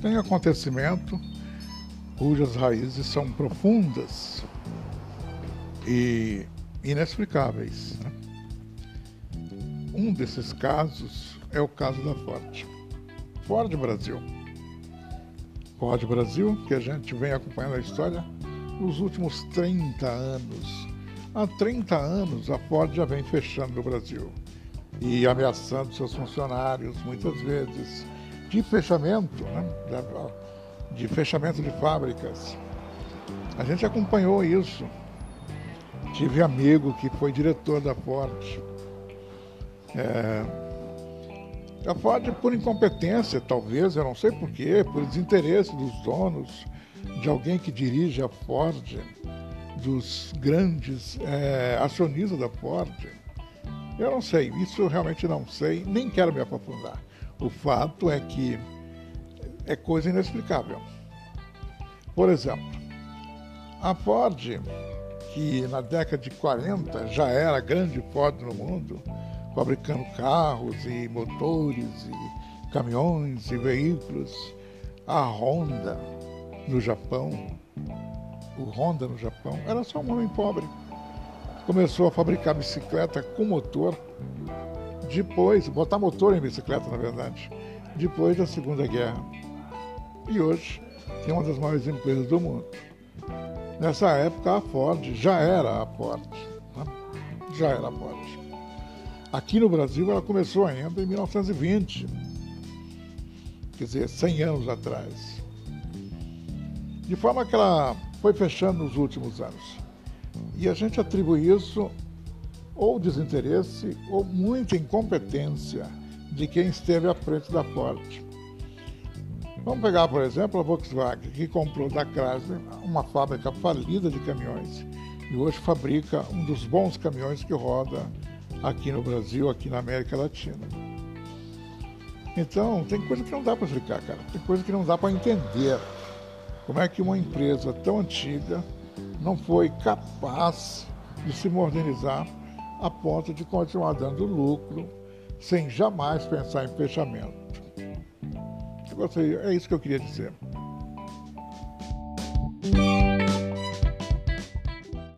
tem acontecimento cujas raízes são profundas e inexplicáveis. Né? Um desses casos é o caso da Ford. Ford Brasil. Ford Brasil, que a gente vem acompanhando a história nos últimos 30 anos. Há 30 anos a Ford já vem fechando no Brasil e ameaçando seus funcionários, muitas vezes, de fechamento, né? de fechamento de fábricas. A gente acompanhou isso. Tive amigo que foi diretor da Ford. É... A Ford, por incompetência, talvez, eu não sei porquê, por desinteresse dos donos, de alguém que dirige a Ford, dos grandes é, acionistas da Ford, eu não sei, isso eu realmente não sei, nem quero me aprofundar. O fato é que é coisa inexplicável. Por exemplo, a Ford, que na década de 40 já era a grande Ford no mundo, fabricando carros e motores e caminhões e veículos, a Honda no Japão, o Honda no Japão, era só um homem pobre. Começou a fabricar bicicleta com motor, depois, botar motor em bicicleta, na verdade, depois da Segunda Guerra e hoje é uma das maiores empresas do mundo. Nessa época, a Ford já era a Ford. Né? Já era a Ford. Aqui no Brasil, ela começou ainda em 1920, quer dizer, 100 anos atrás. De forma que ela foi fechando nos últimos anos. E a gente atribui isso ou desinteresse ou muita incompetência de quem esteve à frente da Ford. Vamos pegar, por exemplo, a Volkswagen, que comprou da Chrysler uma fábrica falida de caminhões e hoje fabrica um dos bons caminhões que roda aqui no Brasil, aqui na América Latina. Então, tem coisa que não dá para explicar, cara. Tem coisa que não dá para entender. Como é que uma empresa tão antiga não foi capaz de se modernizar a ponto de continuar dando lucro sem jamais pensar em fechamento. É isso que eu queria dizer.